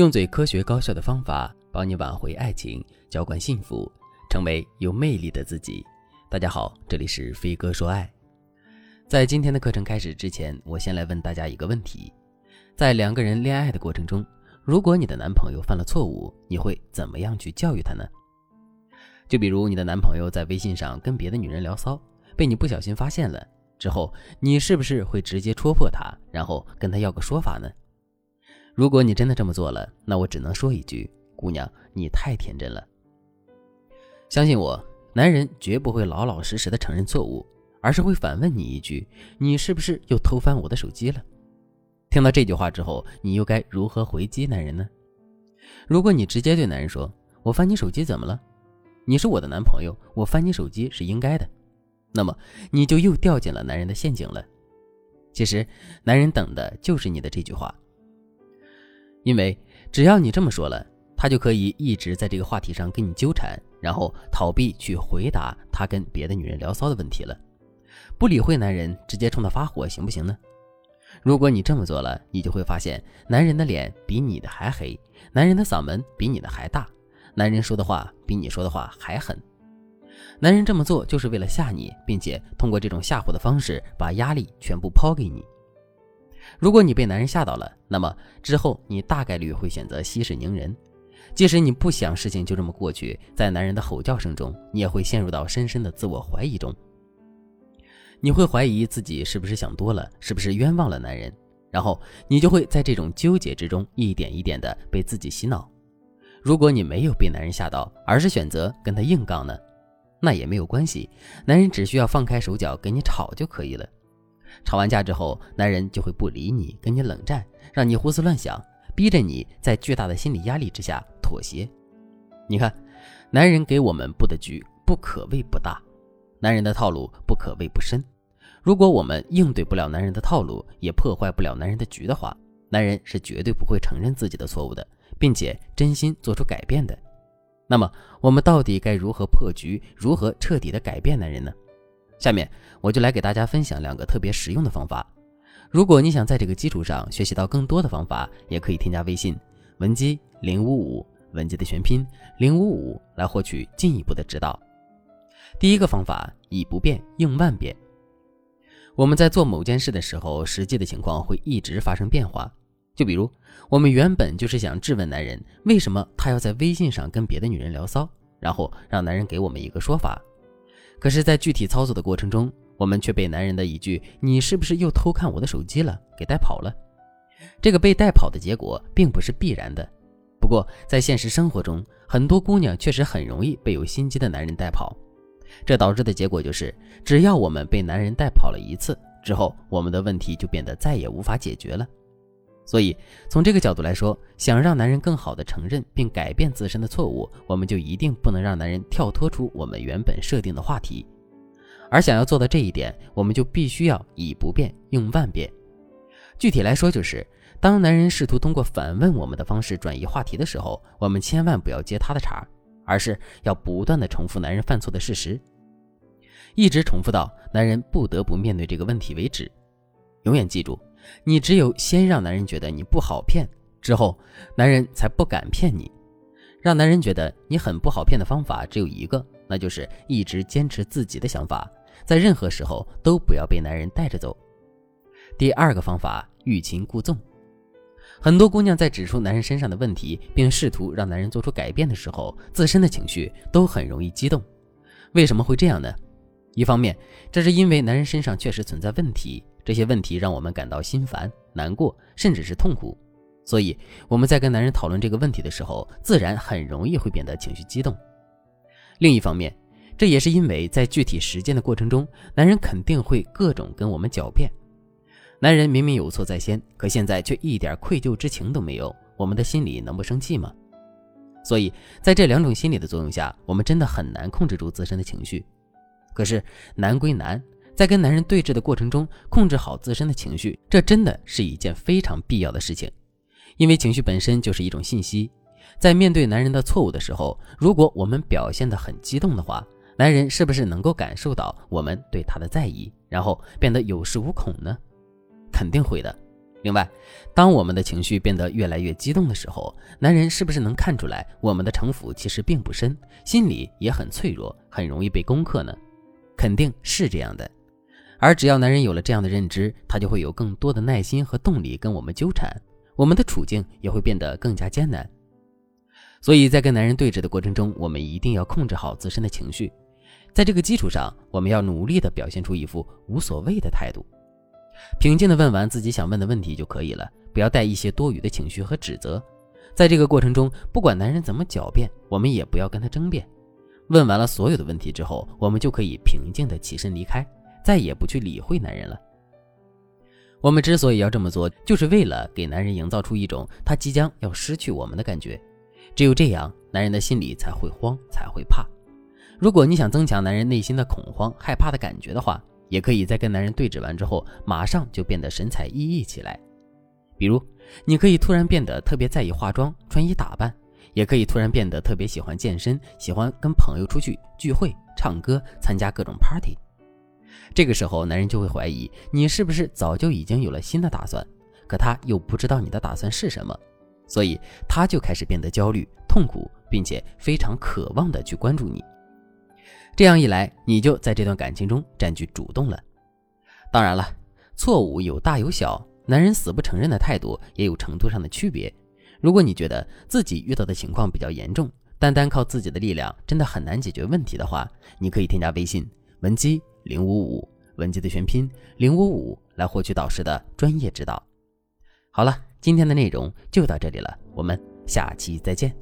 用最科学高效的方法帮你挽回爱情，浇灌幸福，成为有魅力的自己。大家好，这里是飞哥说爱。在今天的课程开始之前，我先来问大家一个问题：在两个人恋爱的过程中，如果你的男朋友犯了错误，你会怎么样去教育他呢？就比如你的男朋友在微信上跟别的女人聊骚，被你不小心发现了之后，你是不是会直接戳破他，然后跟他要个说法呢？如果你真的这么做了，那我只能说一句：姑娘，你太天真了。相信我，男人绝不会老老实实的承认错误，而是会反问你一句：“你是不是又偷翻我的手机了？”听到这句话之后，你又该如何回击男人呢？如果你直接对男人说：“我翻你手机怎么了？你是我的男朋友，我翻你手机是应该的。”那么你就又掉进了男人的陷阱了。其实，男人等的就是你的这句话。因为只要你这么说了，他就可以一直在这个话题上跟你纠缠，然后逃避去回答他跟别的女人聊骚的问题了。不理会男人，直接冲他发火，行不行呢？如果你这么做了，你就会发现，男人的脸比你的还黑，男人的嗓门比你的还大，男人说的话比你说的话还狠。男人这么做就是为了吓你，并且通过这种吓唬的方式，把压力全部抛给你。如果你被男人吓到了，那么之后你大概率会选择息事宁人。即使你不想事情就这么过去，在男人的吼叫声中，你也会陷入到深深的自我怀疑中。你会怀疑自己是不是想多了，是不是冤枉了男人，然后你就会在这种纠结之中一点一点的被自己洗脑。如果你没有被男人吓到，而是选择跟他硬杠呢，那也没有关系，男人只需要放开手脚跟你吵就可以了。吵完架之后，男人就会不理你，跟你冷战，让你胡思乱想，逼着你在巨大的心理压力之下妥协。你看，男人给我们布的局不可谓不大，男人的套路不可谓不深。如果我们应对不了男人的套路，也破坏不了男人的局的话，男人是绝对不会承认自己的错误的，并且真心做出改变的。那么，我们到底该如何破局，如何彻底的改变男人呢？下面我就来给大家分享两个特别实用的方法。如果你想在这个基础上学习到更多的方法，也可以添加微信文姬零五五，文姬的全拼零五五，来获取进一步的指导。第一个方法，以不变应万变。我们在做某件事的时候，实际的情况会一直发生变化。就比如，我们原本就是想质问男人，为什么他要在微信上跟别的女人聊骚，然后让男人给我们一个说法。可是，在具体操作的过程中，我们却被男人的一句“你是不是又偷看我的手机了”给带跑了。这个被带跑的结果并不是必然的，不过在现实生活中，很多姑娘确实很容易被有心机的男人带跑。这导致的结果就是，只要我们被男人带跑了一次之后，我们的问题就变得再也无法解决了。所以，从这个角度来说，想让男人更好的承认并改变自身的错误，我们就一定不能让男人跳脱出我们原本设定的话题。而想要做到这一点，我们就必须要以不变应万变。具体来说，就是当男人试图通过反问我们的方式转移话题的时候，我们千万不要接他的茬，而是要不断的重复男人犯错的事实，一直重复到男人不得不面对这个问题为止。永远记住。你只有先让男人觉得你不好骗，之后男人才不敢骗你。让男人觉得你很不好骗的方法只有一个，那就是一直坚持自己的想法，在任何时候都不要被男人带着走。第二个方法，欲擒故纵。很多姑娘在指出男人身上的问题，并试图让男人做出改变的时候，自身的情绪都很容易激动。为什么会这样呢？一方面，这是因为男人身上确实存在问题。这些问题让我们感到心烦、难过，甚至是痛苦，所以我们在跟男人讨论这个问题的时候，自然很容易会变得情绪激动。另一方面，这也是因为在具体实践的过程中，男人肯定会各种跟我们狡辩。男人明明有错在先，可现在却一点愧疚之情都没有，我们的心里能不生气吗？所以在这两种心理的作用下，我们真的很难控制住自身的情绪。可是难归难。在跟男人对峙的过程中，控制好自身的情绪，这真的是一件非常必要的事情。因为情绪本身就是一种信息，在面对男人的错误的时候，如果我们表现得很激动的话，男人是不是能够感受到我们对他的在意，然后变得有恃无恐呢？肯定会的。另外，当我们的情绪变得越来越激动的时候，男人是不是能看出来我们的城府其实并不深，心里也很脆弱，很容易被攻克呢？肯定是这样的。而只要男人有了这样的认知，他就会有更多的耐心和动力跟我们纠缠，我们的处境也会变得更加艰难。所以在跟男人对峙的过程中，我们一定要控制好自身的情绪，在这个基础上，我们要努力地表现出一副无所谓的态度。平静地问完自己想问的问题就可以了，不要带一些多余的情绪和指责。在这个过程中，不管男人怎么狡辩，我们也不要跟他争辩。问完了所有的问题之后，我们就可以平静地起身离开，再也不去理会男人了。我们之所以要这么做，就是为了给男人营造出一种他即将要失去我们的感觉。只有这样，男人的心里才会慌，才会怕。如果你想增强男人内心的恐慌、害怕的感觉的话，也可以在跟男人对峙完之后，马上就变得神采奕奕起来。比如，你可以突然变得特别在意化妆、穿衣打扮，也可以突然变得特别喜欢健身，喜欢跟朋友出去聚会、唱歌、参加各种 party。这个时候，男人就会怀疑你是不是早就已经有了新的打算，可他又不知道你的打算是什么，所以他就开始变得焦虑、痛苦，并且非常渴望的去关注你。这样一来，你就在这段感情中占据主动了。当然了，错误有大有小，男人死不承认的态度也有程度上的区别。如果你觉得自己遇到的情况比较严重，单单靠自己的力量真的很难解决问题的话，你可以添加微信文姬零五五，文姬的全拼零五五，来获取导师的专业指导。好了，今天的内容就到这里了，我们下期再见。